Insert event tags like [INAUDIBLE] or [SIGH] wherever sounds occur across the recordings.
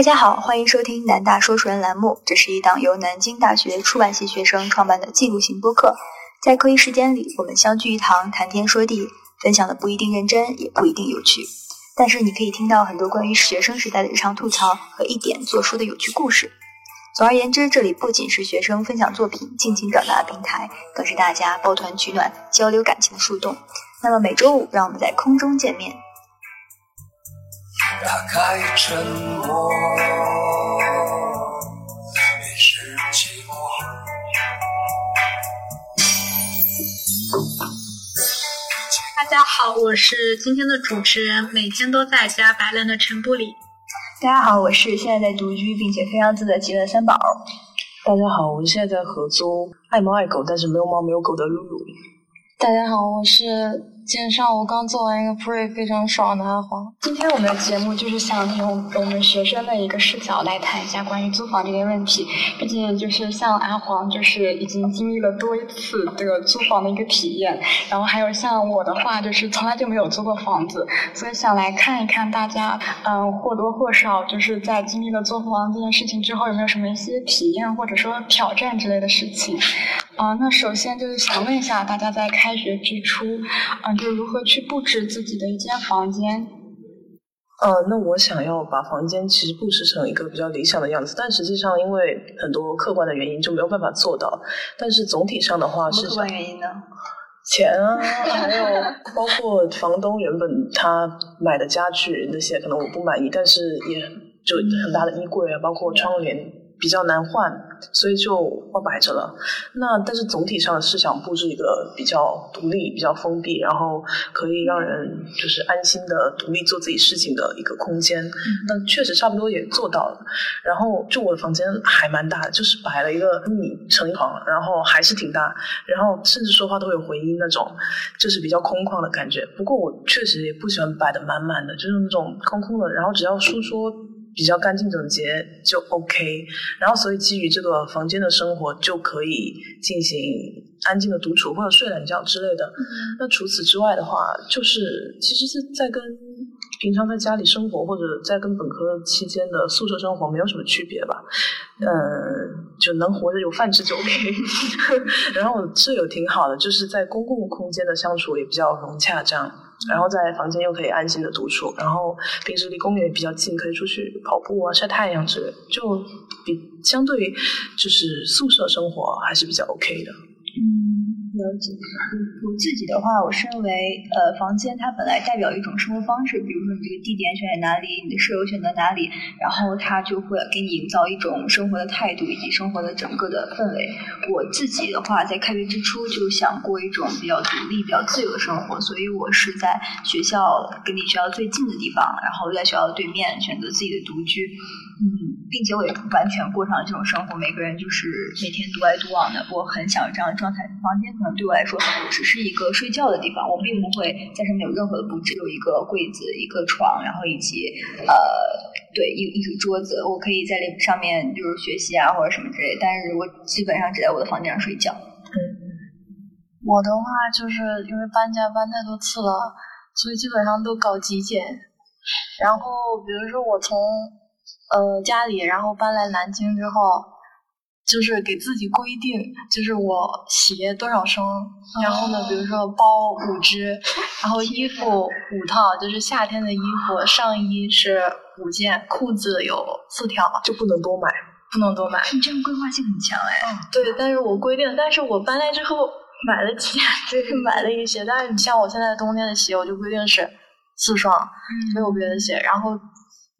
大家好，欢迎收听南大说书人栏目，这是一档由南京大学出版系学生创办的记录型播客。在课余时间里，我们相聚一堂，谈天说地，分享的不一定认真，也不一定有趣，但是你可以听到很多关于学生时代的日常吐槽和一点做书的有趣故事。总而言之，这里不仅是学生分享作品、尽情表达的平台，更是大家抱团取暖、交流感情的树洞。那么每周五，让我们在空中见面。打开沉默，也是寂寞。大家好，我是今天的主持人，每天都在家白冷的陈布里。大家好，我是现在在独居并且非常自的极乐三宝。大家好，我现在在合租，爱猫爱狗，但是没有猫没有狗的露露。大家好，我是。今天上午刚做完一个 pre，非常爽的阿黄。今天我们的节目就是想用我们学生的一个视角来谈一下关于租房这个问题。毕竟就是像阿黄，就是已经经历了多一次这个租房的一个体验。然后还有像我的话，就是从来就没有租过房子，所以想来看一看大家，嗯，或多或少就是在经历了租房这件事情之后，有没有什么一些体验或者说挑战之类的事情。啊，那首先就是想问一下大家，在开学之初，嗯。就如何去布置自己的一间房间？呃，那我想要把房间其实布置成一个比较理想的样子，但实际上因为很多客观的原因就没有办法做到。但是总体上的话是客观原因呢？钱啊，还有包括房东原本他买的家具那些，可能我不满意，但是也就很大的衣柜啊，包括窗帘。比较难换，所以就我摆着了。那但是总体上是想布置一个比较独立、比较封闭，然后可以让人就是安心的独立做自己事情的一个空间。那确实差不多也做到了。然后就我的房间还蛮大的，就是摆了一个米成床，然后还是挺大，然后甚至说话都会有回音那种，就是比较空旷的感觉。不过我确实也不喜欢摆的满满的，就是那种空空的。然后只要书桌。比较干净整洁就 OK，然后所以基于这个房间的生活就可以进行安静的独处或者睡懒觉之类的。那除此之外的话，就是其实是在跟平常在家里生活或者在跟本科期间的宿舍生活没有什么区别吧。嗯，就能活着有饭吃就 OK。[LAUGHS] 然后室友挺好的，就是在公共空间的相处也比较融洽，这样。然后在房间又可以安心的独处，然后平时离公园也比较近，可以出去跑步啊、晒太阳之类，就比相对于就是宿舍生活还是比较 OK 的。了解，我我自己的话，我身为呃房间，它本来代表一种生活方式，比如说你这个地点选在哪里，你的舍友选择哪里，然后它就会给你营造一种生活的态度以及生活的整个的氛围。我自己的话，在开学之初就想过一种比较独立、比较自由的生活，所以我是在学校跟离学校最近的地方，然后在学校对面选择自己的独居。嗯，并且我也完全过上了这种生活。每个人就是每天独来独往的，我很想这样的状态。房间可能对我来说只是一个睡觉的地方，我并不会在上面有任何的布置，有一个柜子、一个床，然后以及呃，对一一个桌子，我可以在上面就是学习啊或者什么之类。但是我基本上只在我的房间上睡觉。嗯，我的话就是因为搬家搬太多次了，所以基本上都搞极简。然后比如说我从呃，家里，然后搬来南京之后，就是给自己规定，就是我鞋多少双，然后呢，比如说包五只，然后衣服五套，就是夏天的衣服，上衣是五件，裤子有四条，就不能多买，不能多买。你这样规划性很强哎。对，但是我规定，但是我搬来之后买了几件，[LAUGHS] 就是买了一些，但是你像我现在冬天的鞋，我就规定是四双，没有别的鞋，然后。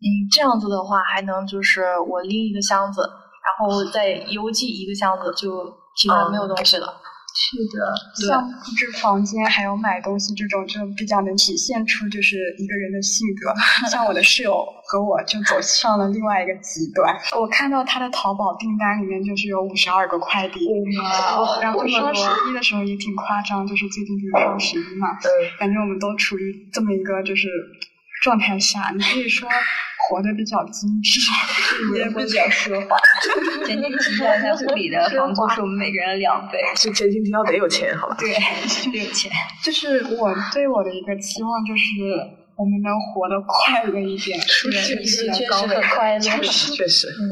嗯，这样子的话，还能就是我拎一个箱子，然后再邮寄一个箱子，就基本上没有东西了。是的，像布置房间还有买东西这种，就比较能体现出就是一个人的性格。[LAUGHS] 像我的室友和我就走上了另外一个极端。我看到他的淘宝订单里面就是有五十二个快递，然后双十一的时候也挺夸张，就是最近就是双十一嘛，感觉我们都处于这么一个就是状态下，你可以说。活得比较精致，[LAUGHS] 也比较奢华。[LAUGHS] 前提提到一下，这里的房租是我们每个人的两倍。是前提提到得有钱，好吧？对，得有钱。就是我对我的一个期望，就是我们能活得快乐一点，是确实很快乐。确实，确实。嗯，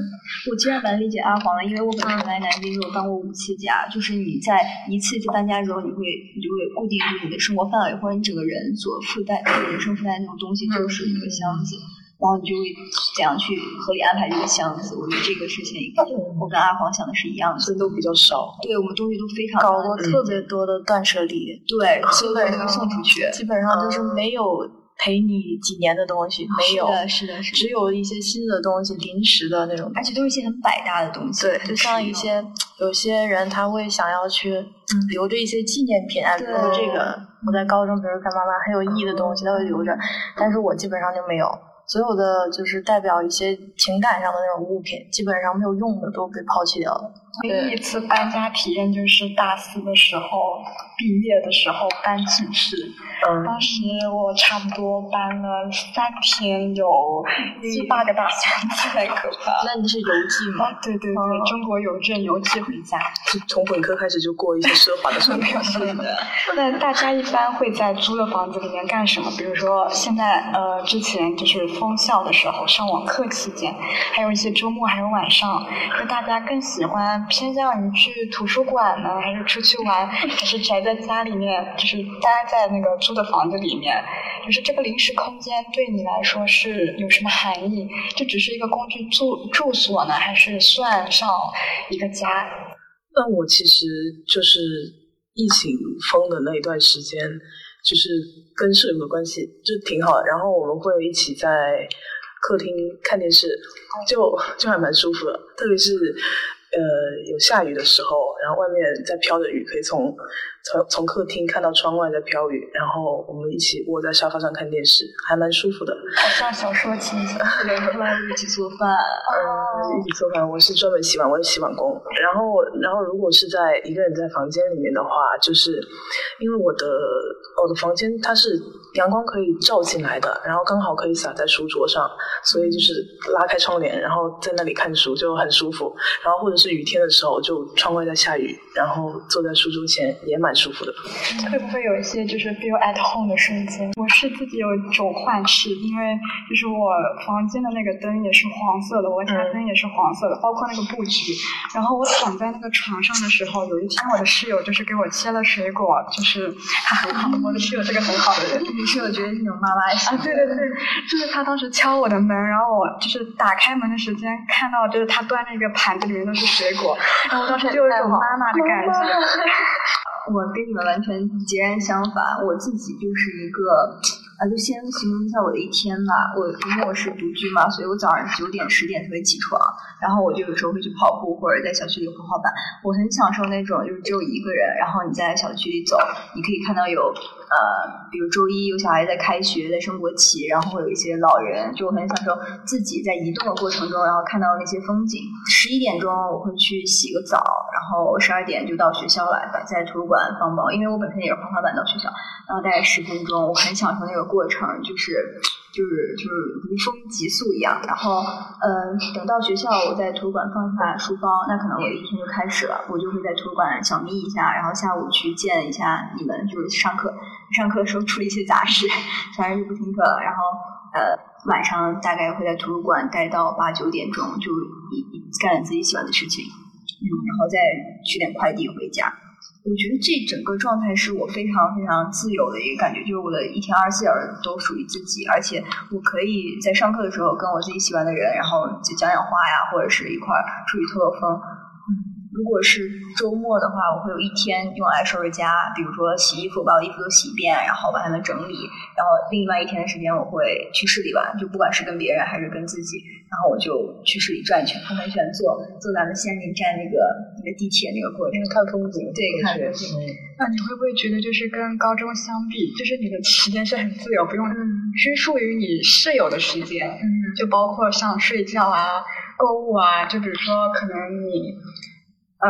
我其实蛮理解阿黄的，因为我本身来南京之后搬过五次家，就是你在一次次搬家之后，你会你就会固定住你的生活范围或者你整个人所附带人生附带那种东西，就是一个箱子。然后你就会怎样去合理安排这个箱子？我觉得这个事情，我跟阿黄想的是一样的。这都比较少，对我们东西都非常搞过特别多的断舍离，对，基本上送出去，基本上就是没有陪你几年的东西，没有，是的，是的，只有一些新的东西，临时的那种，而且都是一些很百搭的东西。对，就像一些有些人他会想要去留着一些纪念品，哎，比如说这个我在高中，比如干妈妈很有意义的东西，他会留着，但是我基本上就没有。所有的就是代表一些情感上的那种物品，基本上没有用的都被抛弃掉了。唯一一次搬家体验就是大四的时候，毕业的时候搬寝室。嗯，当时我差不多搬了三天，有七八个大箱子，太可怕。那你是邮寄吗？对对对，中国邮政邮寄回家。就从本科开始就过一些奢华的生活。是的。那大家一般会在租的房子里面干什么？比如说现在呃，之前就是封校的时候，上网课期间，还有一些周末还有晚上，就大家更喜欢。偏向于去图书馆呢，还是出去玩，[LAUGHS] 还是宅在家里面，就是待在那个租的房子里面？就是这个临时空间对你来说是有什么含义？就只是一个工具住住所呢，还是算上一个家？那我其实就是疫情封的那一段时间，就是跟舍友的关系就挺好的，然后我们会一起在客厅看电视，就就还蛮舒服的，特别是。呃，有下雨的时候，然后外面在飘着雨，可以从从从客厅看到窗外在飘雨，然后我们一起窝在沙发上看电视，还蛮舒服的。好像小说情节，后来一起做饭，嗯，一起做饭。我是专门洗碗，我是洗碗工。然后，然后如果是在一个人在房间里面的话，就是因为我的我的房间它是阳光可以照进来的，然后刚好可以洒在书桌上，所以就是拉开窗帘，然后在那里看书就很舒服。然后或者是雨天的时候，就窗外在下雨，然后坐在书桌前也蛮舒服的。会不会有一些就是 feel at home 的瞬间？我是自己有一种幻视，因为就是我房间的那个灯也是黄色的，我家灯也是黄色的，包括那个布局。然后我躺在那个床上的时候，有一天我的室友就是给我切了水果，就是他很好，我的室友是个很好的人。你室友觉得是有妈妈型。啊，对对对，就是他当时敲我的门，然后我就是打开门的时间看到就是他端着一个盘子，里面都是。水果，然后我当时就有一种妈妈的感觉。我跟你们完全截然相反，我自己就是一个啊，就先形容一下我的一天吧。我因为我是独居嘛，所以我早上九点十点才会起床，然后我就有时候会去跑步或者在小区里滑滑板。我很享受那种就是只有一个人，然后你在小区里走，你可以看到有。呃，比如周一有小孩在开学，在升国旗，然后会有一些老人，就我很享受自己在移动的过程中，然后看到那些风景。十一点钟我会去洗个澡，然后十二点就到学校来，在图书馆放包，因为我本身也是滑滑板到学校，然后大概十分钟，我很享受那个过程，就是。就是就是如风急速一样，然后嗯，等到学校，我在图书馆放下书包，那可能我的一天就开始了。我就会在图书馆小眯一下，然后下午去见一下你们，就是上课。上课的时候出了一些杂事，反正就不听课了。然后呃，晚上大概会在图书馆待到八九点钟，就一干自己喜欢的事情，嗯，然后再取点快递回家。我觉得这整个状态是我非常非常自由的一个感觉，就是我的一天二十四小时都属于自己，而且我可以在上课的时候跟我自己喜欢的人，然后就讲讲话呀，或者是一块出去透透风。如果是周末的话，我会有一天用来收拾家，比如说洗衣服，把我衣服都洗一遍，然后把它们整理。然后另外一天的时间，我会去市里玩，就不管是跟别人还是跟自己，然后我就去市里转一圈。我很喜欢坐坐咱们仙林站那个那个地铁那个过程，看风景。对，看风景。那你会不会觉得，就是跟高中相比，就是你的时间是很自由，不用拘束于你室友的时间？嗯，就包括像睡觉啊、购物啊，就比如说可能你。嗯，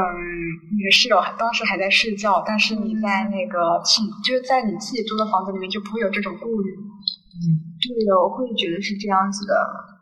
你的室友当时还在睡觉，但是你在那个寝，就是在你自己租的房子里面，就不会有这种顾虑。嗯，对的，我会觉得是这样子的。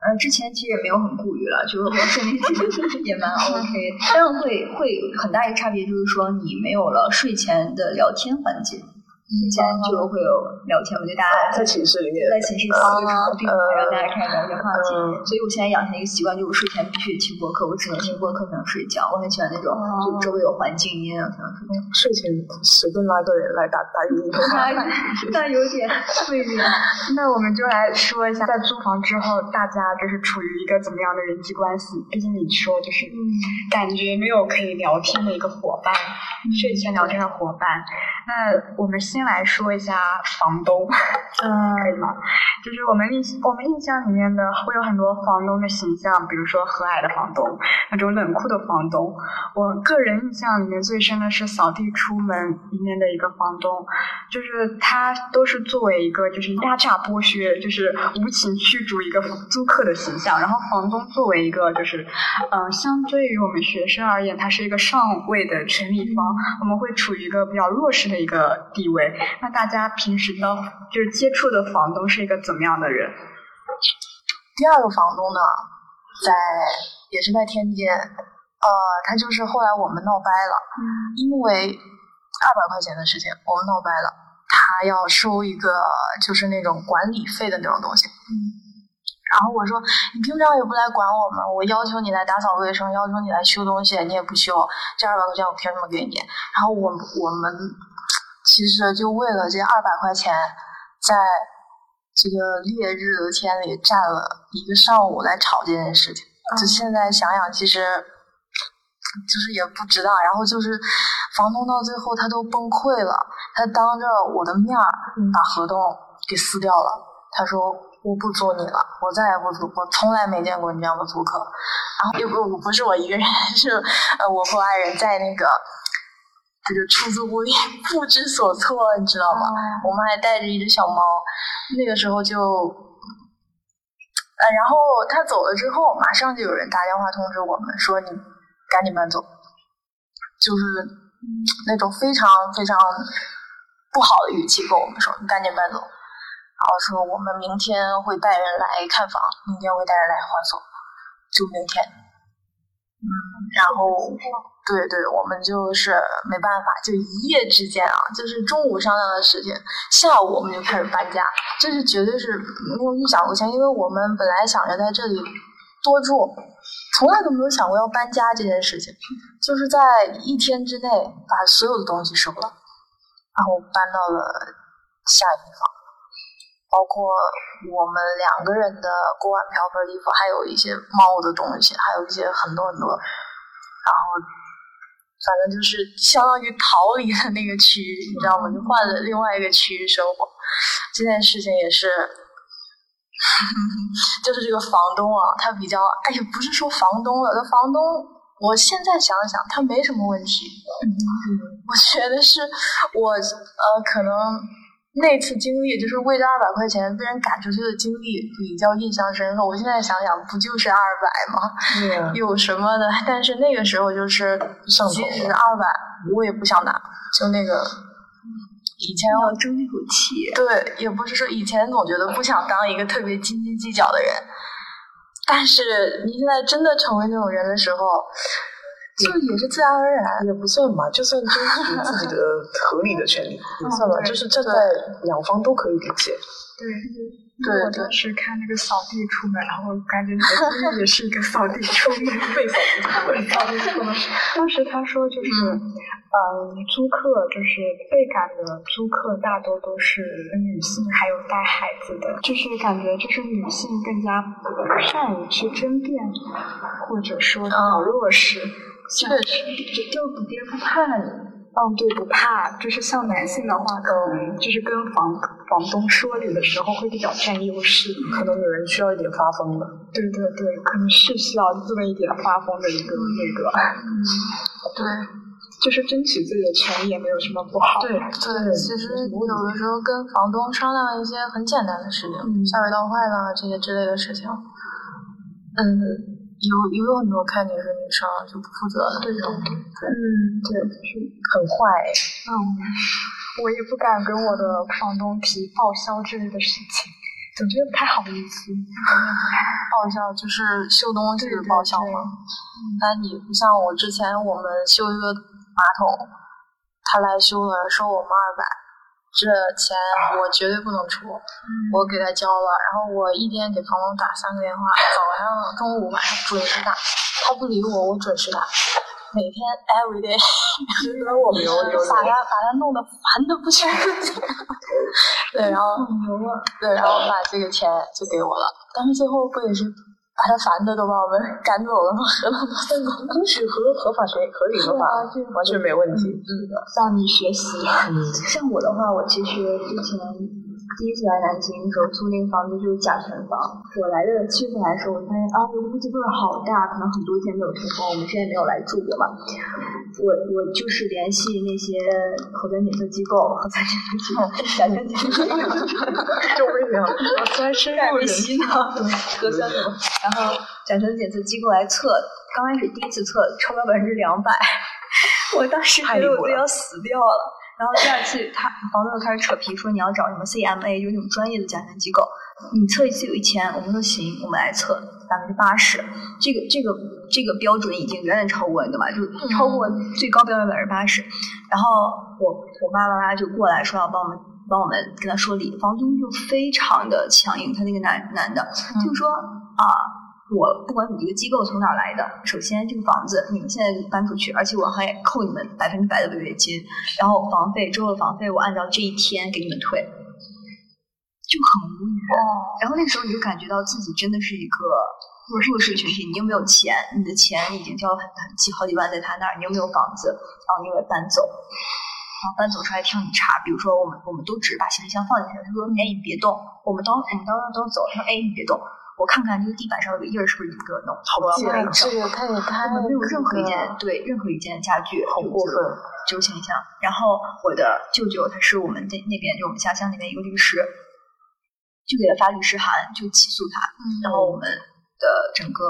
呃，之前其实也没有很顾虑了，就睡眠 [LAUGHS] 也蛮 OK，但是会会很大一个差别，就是说你没有了睡前的聊天环节。之前就会有聊天，我觉得大家在寝室里面，在寝室四个床对呃然后大家开始聊天话题。嗯所以我现在养成一个习惯，就是我睡前必须得听播客，我只能听播客才能睡觉。我很喜欢那种就周围有环境音啊才能睡觉。睡前随便拉个人来打打语音通话。那有点费力。那我们就来说一下，在租房之后，大家就是处于一个怎么样的人际关系？毕竟你说就是，感觉没有可以聊天的一个伙伴，睡前聊天的伙伴。那我们先来说一下房东，嗯，[LAUGHS] 可以吗？就是我们印我们印象里面的会有很多房东的形象，比如说和蔼的房东，那种冷酷的房东。我个人印象里面最深的是扫地出门里面的一个房东，就是他都是作为一个就是压榨剥削，就是无情驱逐一个租客的形象，然后房东作为一个就是，呃，相对于我们学生而言，他是一个上位的权利方，我们会处于一个比较弱势的一个地位。那大家平时的就是接触的房东是一个怎么样的人？第二个房东呢，在也是在天津，呃，他就是后来我们闹掰了，因为二百块钱的事情我们闹掰了，他要收一个就是那种管理费的那种东西，然后我说你平常也不来管我们，我要求你来打扫卫生，要求你来修东西，你也不修，这二百块钱我凭什么给你？然后我我们其实就为了这二百块钱，在这个烈日的天里站了一个上午来吵这件事情。就现在想想，其实就是也不值当。然后就是房东到最后他都崩溃了，他当着我的面儿把合同给撕掉了。他说我不租你了，我再也不租，我从来没见过你这样的租客。然后又不不不是我一个人，是呃我和爱人在那个。这个出租屋里不知所措，你知道吗？我们还带着一只小猫，那个时候就，呃，然后他走了之后，马上就有人打电话通知我们说你赶紧搬走，就是那种非常非常不好的语气跟我们说你赶紧搬走，然后说我们明天会带人来看房，明天会带人来换锁，就明天，嗯，然后。对对，我们就是没办法，就一夜之间啊，就是中午商量的事情，下午我们就开始搬家，这是绝对是没有预想过前，因为我们本来想着在这里多住，从来都没有想过要搬家这件事情，就是在一天之内把所有的东西收了，然后搬到了下一房，包括我们两个人的锅碗瓢盆、衣服，还有一些猫的东西，还有一些很多很多，然后。反正就是相当于逃离了那个区域，你知道吗？就换了另外一个区域生活。这件事情也是，[LAUGHS] 就是这个房东啊，他比较，哎呀，不是说房东了，那房东，我现在想想，他没什么问题。我觉得是我呃，可能那次经历，就是为这二百块钱被人赶出去的经历比较印象深刻。我现在想想，不就是二百吗？[LAUGHS] 有什么的？但是那个时候就是，即使二百，我也不想拿。就那个以前我要争一口气。对，也不是说以前总觉得不想当一个特别斤斤计较的人，但是你现在真的成为那种人的时候，就也是自然而然。也不算吧，就算争取自己的合理的权利，也算吧，就是站在两方都可以理解。对，对我当时看那个扫地出门，然后感觉你的经历也是一个扫地出门，被扫地出门扫地出门。当时他说就是，嗯，租客就是被赶的租客大多都是女性，还有带孩子的，就是感觉就是女性更加善于去争辩，或者说比较弱势。确实，就就别人不怕你。嗯，对，不怕，就是像男性的话，可能就是跟房房东说理的时候会比较占优势。可能有人需要一点发疯的，对对对，可能是需要这么一点发疯的一个那个，嗯对就是争取自己的权益也没有什么不好。对对，其实有的时候跟房东商量一些很简单的事情，下水道坏了这些之类的事情，嗯，有有很多看你是女生就不负责的这种，嗯，对，就是很坏。嗯，我也不敢跟我的房东提报销之类的事情，总觉得不太好意思。报销就是修东西报销吗？那你不像我之前我们修一个马桶，他来修了收我们二百，这钱我绝对不能出，我给他交了，然后我一天给房东打三个电话，早上、中午、晚上准时打，他不理我，我准时打，每天 every day，值得我把他把他弄得烦的不行。对，然后对，然后把这个钱就给我了，但是最后不也是把他烦的都把我们赶走了吗？合同都分走了。允许合合法学合理合法，完全没问题。嗯，向你学习。嗯，像我的话，我其实之前第一次来南京的时候租那个房子就是甲醛房。我来的七月份来的时候，我发现啊，这个屋子味儿好大，可能很多天没有通风。我们之前没有来住过嘛。我我就是联系那些核酸检测机构、核酸检测机构、甲醛检测机构，就为什么？我突然深入人心呢，核酸的，然后甲醛检测机构来测，刚开始第一次测超标百分之两百，[LAUGHS] 我当时觉得我自己要死掉了。然后第二次，他房东又开始扯皮，说你要找什么 CMA，就是那种专业的甲醛机构，你测一次有一千，我们说行，我们来测百分之八十，这个这个这个标准已经远远超过你的嘛，就是超过最高标准百分之八十。然后我我爸爸妈妈就过来说要帮我们帮我们跟他说理，房东就非常的强硬，他那个男男的就说啊。我不管你这个机构从哪儿来的，首先这个房子你们现在搬出去，而且我还扣你们百分之百的违约金，然后房费之后的房费我按照这一天给你们退，就很无语。哦然后那时候你就感觉到自己真的是一个弱弱势群体，你又没有钱，你的钱已经交了很很几好几万在他那儿，你又没有房子，然后你又要搬走，然后搬走出来挑你茬，比如说我们我们都只是把行李箱放进去，他说哎你别动，我们当我们当当走，他说哎你别动。我看看这个地板上有个印儿是不是一个弄好这个这个他也太我们没有任何一件对任何一件家具好过分就倾向。然后我的舅舅他是我们那那边就我们家乡那边一个律师，就给他发律师函就起诉他，然后我们的整个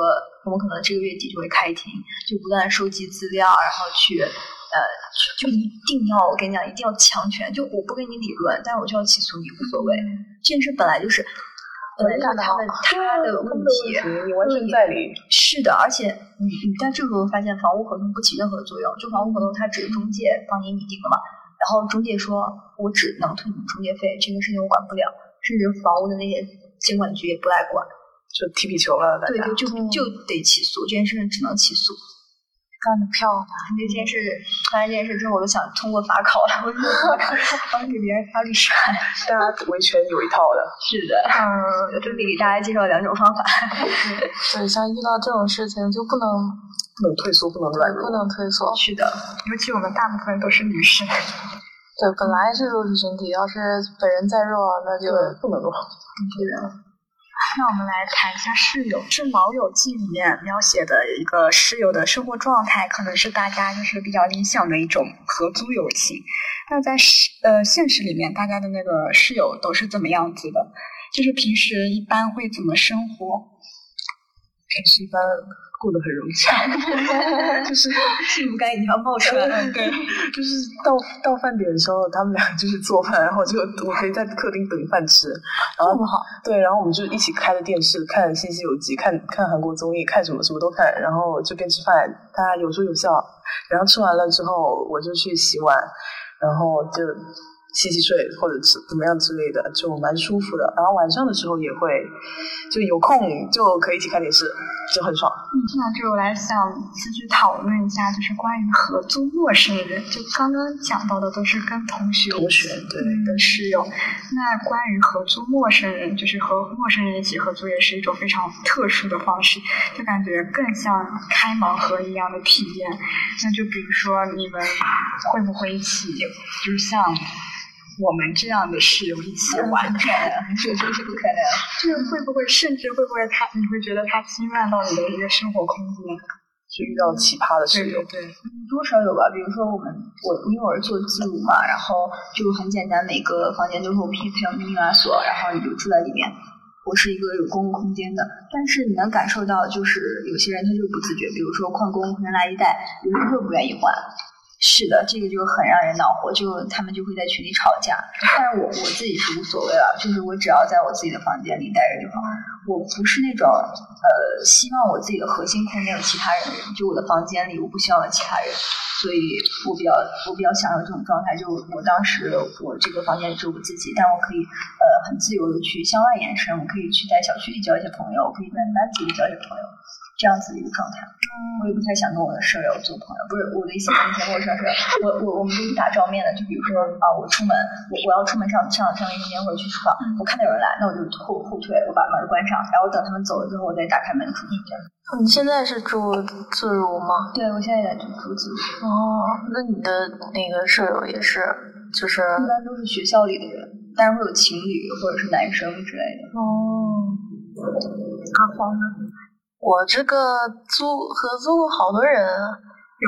我们可能这个月底就会开庭，就不断收集资料，然后去呃就一定要我跟你讲一定要强权，就我不跟你理论，但是我就要起诉你无所谓。这件事本来就是。本来就是他们他的问题，你完全在理。是的，而且你你在这个时候发现房屋合同不起任何作用，就房屋合同它只是中介帮你拟定的嘛，然后中介说我只能退你中介费，这个事情我管不了，甚至房屋的那些监管局也不来管，就踢皮球了。对对，就就得起诉，这件事情只能起诉。干得漂亮！那件事发生这件事之后，我都想通过法考了，我就帮给别人发律师函。[LAUGHS] 大家维权有一套的。是的，嗯，这里给大家介绍两种方法。[LAUGHS] 对，像遇到这种事情就不能不能退缩，不能软弱，不能退缩。是的，尤其我们大部分都是女士。对，本来是弱势群体，要是本人再弱，那就不能弱。对。那我们来谈一下室友，是《老友记》里面描写的一个室友的生活状态，可能是大家就是比较理想的一种合租友情。那在实呃现实里面，大家的那个室友都是怎么样子的？就是平时一般会怎么生活？平时一般过得很融洽，[LAUGHS] 就是幸福感已经要冒出来了。对，[LAUGHS] 就是到到饭点的时候，他们俩就是做饭，然后就我可以在客厅等饭吃。然后这么好。对，然后我们就一起开着电视看《新西游记》，看看韩国综艺，看什么什么都看，然后就边吃饭，他有说有笑。然后吃完了之后，我就去洗碗，然后就。洗洗睡或者是怎么样之类的，就蛮舒服的。然后晚上的时候也会，就有空就可以一起看电视，就很爽。嗯，听到这，我来想继续讨论一下，就是关于合租陌生人。就刚刚讲到的都是跟同学、同学对的室友。那关于合租陌生人，就是和陌生人一起合租，也是一种非常特殊的方式，就感觉更像开盲盒一样的体验。那就比如说，你们会不会一起，就是像。我们这样的室友一起玩，不可能，绝对是不可能。[LAUGHS] 就是会不会，甚至会不会他，你会觉得他侵犯到你的一个生活空间？就遇到奇葩的室友，对，多少有吧。比如说我们，我因为我是做自如嘛，然后就很简单，每个房间都是我配配有密码锁，然后你就住在里面。我是一个有公共空间的，但是你能感受到，就是有些人他就不自觉，比如说换公共空间垃圾袋，有人就不愿意换。是的，这个就很让人恼火，就他们就会在群里吵架。但是我我自己是无所谓了，就是我只要在我自己的房间里待着就好。我不是那种呃，希望我自己的核心空间有其他人，就我的房间里，我不希望有其他人，所以我比较我比较享受这种状态。就我当时我这个房间只有我自己，但我可以呃很自由的去向外延伸，我可以去在小区里交一些朋友，我可以在班级里交一些朋友。这样子的一个状态，我也不太想跟我的舍友做朋友。不是我的意思跟一些陌生舍友，我我我们都不打照面的。就比如说啊，我出门，我我要出门上上上卫生间或者去厨房，我看到有人来，那我就后后退，我把门关上，然后等他们走了之后，我再打开门出去。这样。你现在是住自如吗？对，我现在也在住住自如。哦，那你的那个舍友也是，就是一般都是学校里的人，但是会有情侣或者是男生之类的。哦，阿黄呢？我这个租合租过好多人，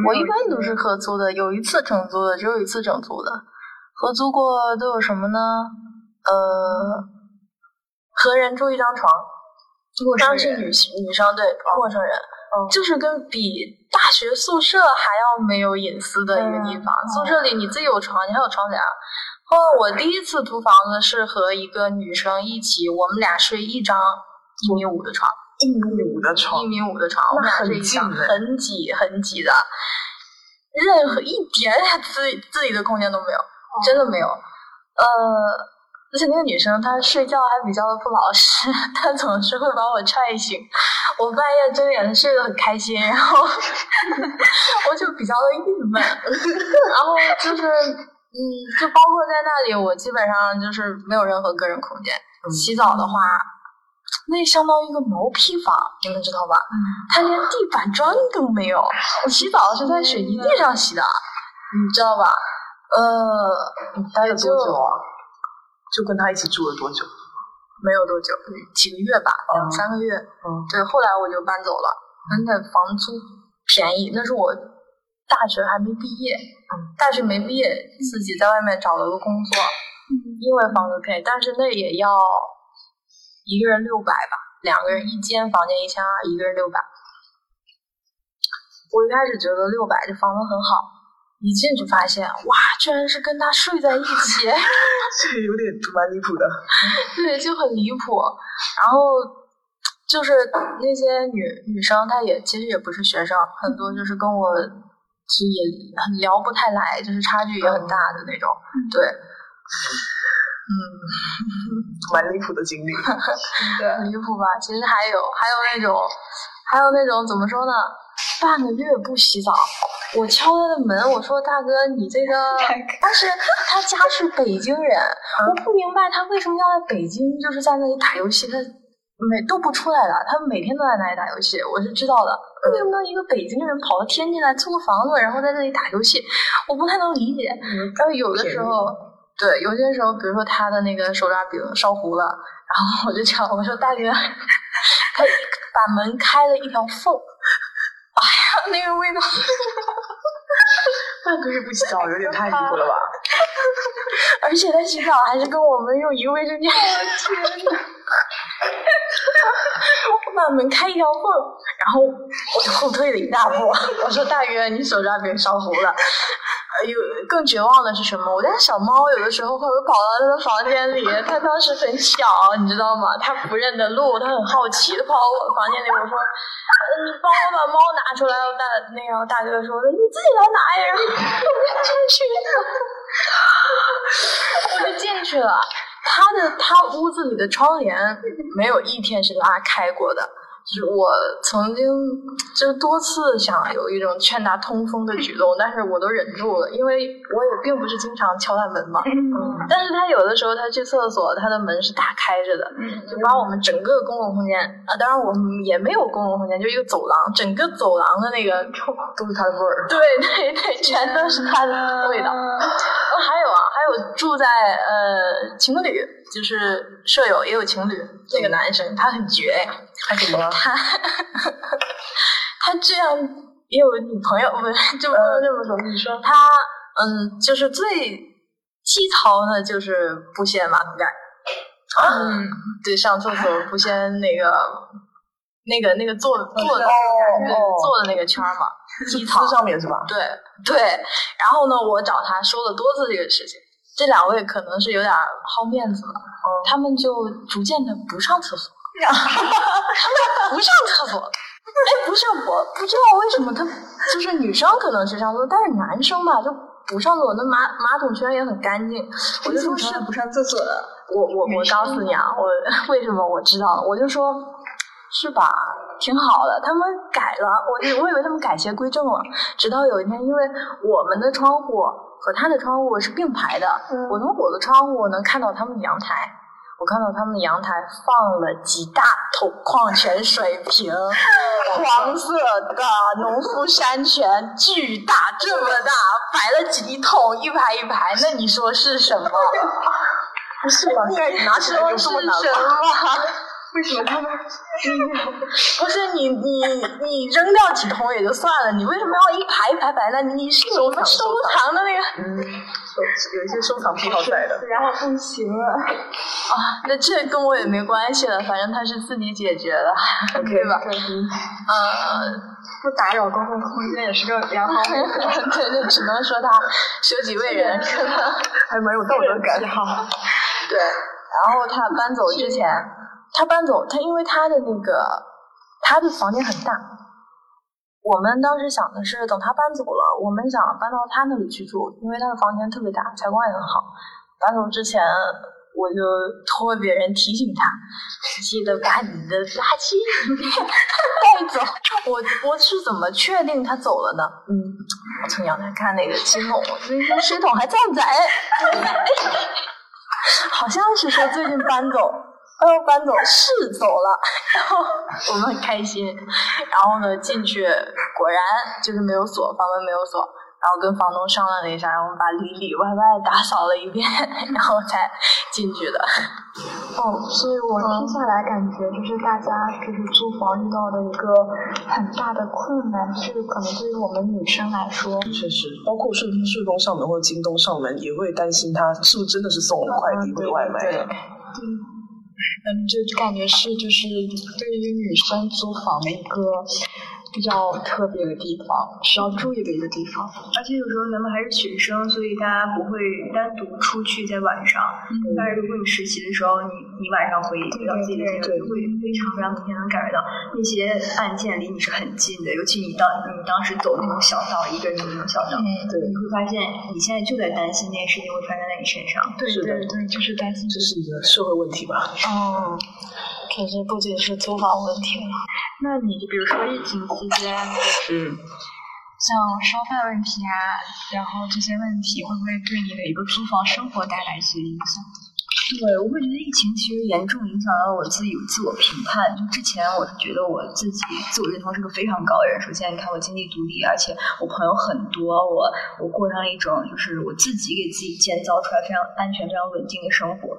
我一般都是合租的，有一次整租的，只有一次整租的。合租过都有什么呢？呃，和人住一张床，当然是女女生对陌生人，就是跟比大学宿舍还要没有隐私的一个地方。宿舍里你自己有床，你还有窗帘。后我第一次租房子是和一个女生一起，我们俩睡一张一米五的床。一米五的床，一米五的床，我们俩是一张很挤很挤的，任何一点点自自己的空间都没有，真的没有。呃，而且那个女生她睡觉还比较的不老实，[LAUGHS] 她总是会把我踹醒。我半夜睁眼睡得很开心，然后 [LAUGHS] 我就比较的郁闷。然后就是，嗯，就包括在那里，我基本上就是没有任何个人空间。洗澡的话。那相当于一个毛坯房，你们知道吧？它连地板砖都没有。我洗澡是在水泥地上洗的，你知道吧？呃，待了多久啊？就跟他一起住了多久？没有多久，几个月吧，两三个月。嗯，对，后来我就搬走了。那房租便宜，那是我大学还没毕业。嗯，大学没毕业，自己在外面找了个工作，因为房子便宜，但是那也要。一个人六百吧，两个人一间房间一千二，一个人六百。我一开始觉得六百这房子很好，一进去发现，哇，居然是跟他睡在一起，[LAUGHS] 这有点蛮离谱的。[LAUGHS] 对，就很离谱。然后就是那些女女生，她也其实也不是学生，很多就是跟我就也很聊不太来，就是差距也很大的那种。对。[LAUGHS] 嗯，蛮离谱的经历，[LAUGHS] 对，离谱吧？其实还有，还有那种，还有那种怎么说呢？半个月不洗澡，我敲他的门，我说大哥，你这个，但是他家是北京人，我不明白他为什么要在北京，就是在那里打游戏，他每都不出来的，他每天都在那里打游戏，我是知道的。为什么一个北京人跑到天津来租个房子，然后在这里打游戏？我不太能理解。但是有的时候。对，有些时候，比如说他的那个手抓饼烧糊了，然后我就讲我说大哥，他把门开了一条缝，哎呀，那个味道，半个月不洗澡有点太离谱了吧？[LAUGHS] 而且他洗澡还是跟我们用一个卫生间，我天呐，[LAUGHS] 我把门开一条缝，然后我就后退了一大步，[LAUGHS] 我说大哥，你手抓饼烧糊了。有更绝望的是什么？我家小猫有的时候会跑到他的房间里，它当时很小，你知道吗？它不认得路，它很好奇，它跑到我房间里。我说：“你帮我把猫拿出来。”大那个大哥说：“你自己来拿呀。”然后我就进去了，[LAUGHS] 我就进去了。他的他屋子里的窗帘没有一天是拉开过的。就是我曾经就多次想有一种劝他通风的举动，但是我都忍住了，因为我也并不是经常敲他门嘛。嗯。但是他有的时候他去厕所，他的门是打开着的，就把我们整个公共空间啊，当然我们也没有公共空间，就一个走廊，整个走廊的那个都是他的味儿。对对对，全都是他的味道。还有啊，还有住在呃情侣，就是舍友也有情侣，那个男生他很绝呀。他什么？他 [LAUGHS] 他这样也有女朋友，不是就不能这么说。你说他嗯，就是最基槽的，就是不掀马桶盖。嗯，对，上厕所不掀那个那个那个坐坐的坐的那个圈嘛，基槽上面是吧？对对。然后呢，我找他说了多次这个事情，这两位可能是有点好面子了，他们就逐渐的不上厕所。[LAUGHS] 他们不上厕所。哎，不是我不知道为什么他就是女生可能去上厕所，但是男生吧就不上厕所，那马马桶圈也很干净。我就说是不上厕所的。我我我告诉你啊，我 [LAUGHS] 为什么我知道了，我就说，是吧？挺好的，他们改了，我就我以为他们改邪归正了。直到有一天，因为我们的窗户和他的窗户是并排的，我从我的窗户能看到他们的阳台，我看到他们的阳台放了几大桶矿泉水瓶，[LAUGHS] 黄色的农夫山泉，巨大，这么大，摆了几桶，一排一排，那你说是什么？[LAUGHS] 不是吧？[LAUGHS] 拿起来就这么难吗？为什么他们不是你你你扔掉几桶也就算了，你为什么要一排一排排呢？你是有什么收藏的那个，嗯，有一些收藏癖好在的。然后不行了啊，那这跟我也没关系了，反正他是自己解决的，对吧？嗯，不打扰公共空间也是个良好。[LAUGHS] 对就，只能说他舍己为人，还蛮有道德感。对，然后他搬走之前。他搬走，他因为他的那个他的房间很大，我们当时想的是等他搬走了，我们想搬到他那里去住，因为他的房间特别大，采光也很好。搬走之前，我就托别人提醒他，记得把你的垃圾带走。我我是怎么确定他走了呢？嗯，我从阳台看那个水桶，那水桶还在不在？好像是说最近搬走。他要搬走是走了，[LAUGHS] 然后我们很开心，然后呢进去果然就是没有锁，房门没有锁，然后跟房东商量了一下，然后把里里外外打扫了一遍，[LAUGHS] 然后才进去的。哦，所以我听下来感觉就是大家就是租房遇到的一个很大的困难，就是可能对于我们女生来说，确实，包括顺顺丰上门或者京东上门也会担心他是不是真的是送快递或者外卖的。对。嗯，就感觉是就是对于女生租房的一个比较特别的地方，需要注意的一个地方。而且有时候咱们还是学生，所以大家不会单独出去在晚上。但是如果你实习的时候，你你晚上回回到自己的家，会非常非常明显能感觉到那些案件离你是很近的。尤其你当你当时走那种小道，一个人的那种小道，对，你会发现你现在就在担心那件事情会发生在你身上。对对对，就是担心。这是一个社会问题吧？哦，可是不仅是租房问题了。那你比如说疫情期间，就是像烧饭问题啊，然后这些问题会不会对你的一个租房生活带来一些影响？对，我会觉得疫情其实严重影响到我自己自我评判。就之前我是觉得我自己自我认同是个非常高的人。首先，你看我经济独立，而且我朋友很多，我我过上了一种就是我自己给自己建造出来非常安全、非常稳定的生活。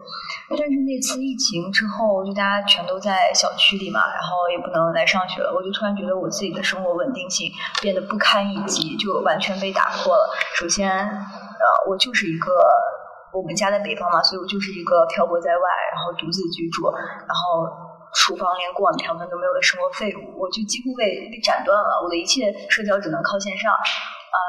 但是那次疫情之后，就大家全都在小区里嘛，然后也不能来上学了，我就突然觉得我自己的生活稳定性变得不堪一击，就完全被打破了。首先，呃，我就是一个。我们家在北方嘛，所以我就是一个漂泊在外，然后独自居住，然后厨房连锅碗瓢盆都没有的生活废物，我就几乎被被斩断了。我的一切社交只能靠线上，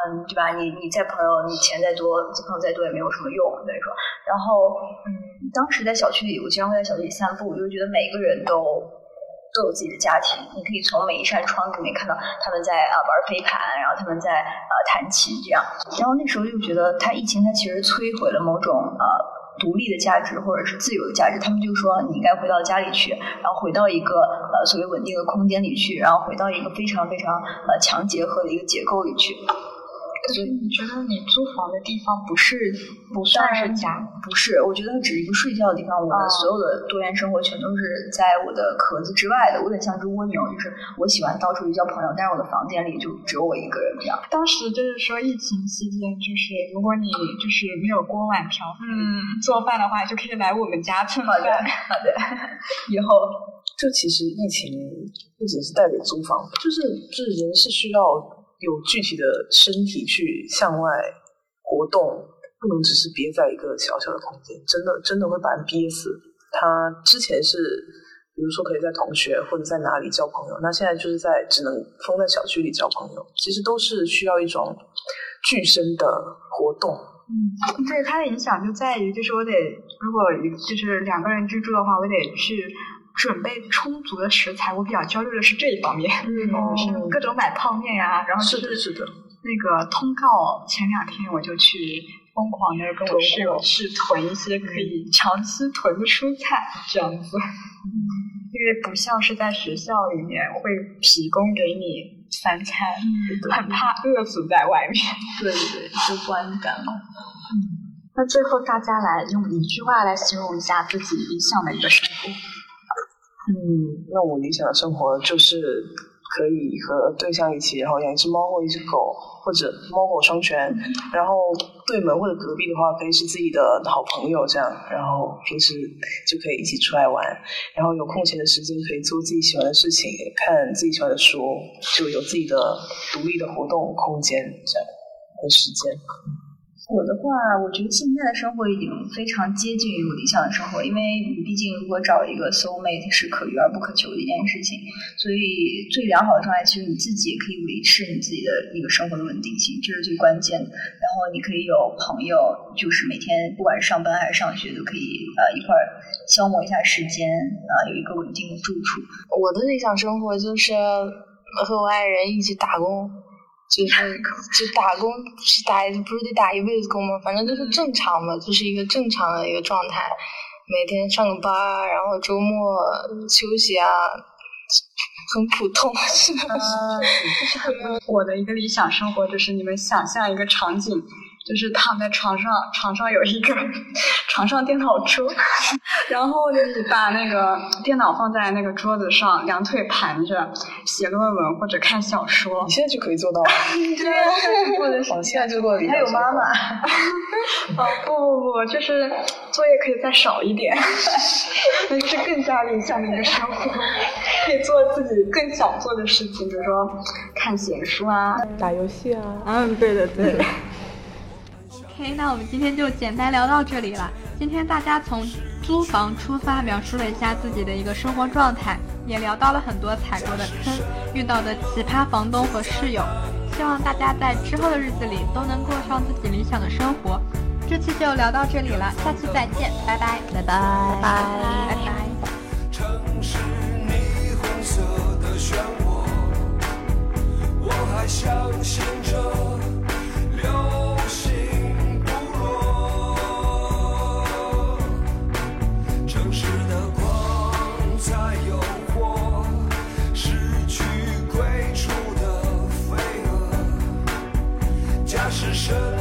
嗯，对吧？你你再朋友，你钱再多，朋友再多也没有什么用，等于说。然后，嗯，当时在小区里，我经常会在小区里散步，我就觉得每个人都。都有自己的家庭，你可以从每一扇窗子里面看到他们在啊玩飞盘，然后他们在啊弹琴这样。然后那时候就觉得，他疫情它其实摧毁了某种呃独立的价值或者是自由的价值。他们就说你应该回到家里去，然后回到一个呃所谓稳定的空间里去，然后回到一个非常非常呃强结合的一个结构里去。所以你觉得你租房的地方不是不算是家？不是，我觉得只是一个睡觉的地方。我的所有的多元生活全都是在我的壳子之外的。我有点像只蜗牛，就是我喜欢到处去交朋友，但是我的房间里就只有我一个人这样。当时就是说疫情期间，就是如果你就是没有锅碗瓢盆做饭的话，就可以来我们家蹭饭。好的，以后就其实疫情不仅是带给租房，就是就是人是需要。有具体的身体去向外活动，不能只是憋在一个小小的空间，真的真的会把人憋死。他之前是，比如说可以在同学或者在哪里交朋友，那现在就是在只能封在小区里交朋友，其实都是需要一种具身的活动。嗯，对它的影响就在于，就是我得如果就是两个人居住的话，我得去。准备充足的食材，我比较焦虑的是这一方面，嗯 [LAUGHS] 是各种买泡面呀，然后是的，是的。那个通告前两天我就去疯狂的跟我室友去囤一些可以长期囤的蔬菜，这样子。因为不像是在学校里面会提供给你三餐，很怕饿死在外面。对对，就观感嘛。嗯，那最后大家来用一句话来形容一下自己理想的一个生活。嗯，那我理想的生活就是可以和对象一起，然后养一只猫或一只狗。或者猫狗双全，然后对门或者隔壁的话可以是自己的好朋友这样，然后平时就可以一起出来玩，然后有空闲的时间可以做自己喜欢的事情，看自己喜欢的书，就有自己的独立的活动空间这样和时间。我的话，我觉得现在的生活已经非常接近于我理想的生活，因为你毕竟如果找一个 soul mate 是可遇而不可求的一件事情，所以最良好的状态其实你自己也可以维持你自己的一个生活的稳定性，这是最关键的。然后你可以有朋友，就是每天不管是上班还是上学都可以呃一块儿消磨一下时间啊，有一个稳定的住处。我的理想生活就是和我爱人一起打工。就是就打工，是打不是得打一辈子工吗？反正就是正常嘛，就是一个正常的一个状态。每天上个班，然后周末休息啊，很普通。[LAUGHS] 是的，我的一个理想生活就是你们想象一个场景。就是躺在床上，床上有一个床上电脑桌，[LAUGHS] 然后你把那个电脑放在那个桌子上，两腿盘着，写论文或者看小说。你现在就可以做到了。[LAUGHS] 对，或者现在就过。还有妈妈。哦不不不，就是作业可以再少一点，那 [LAUGHS] 就是更加理想的一个生活，可以做自己更想做的事情，比如说看闲书啊，打游戏啊。嗯，对的对。OK，那我们今天就简单聊到这里了。今天大家从租房出发，描述了一下自己的一个生活状态，也聊到了很多踩过的坑、遇到的奇葩房东和室友。希望大家在之后的日子里都能过上自己理想的生活。这期就聊到这里了，下期再见，拜拜，拜拜，拜拜，拜拜。我还相信着。想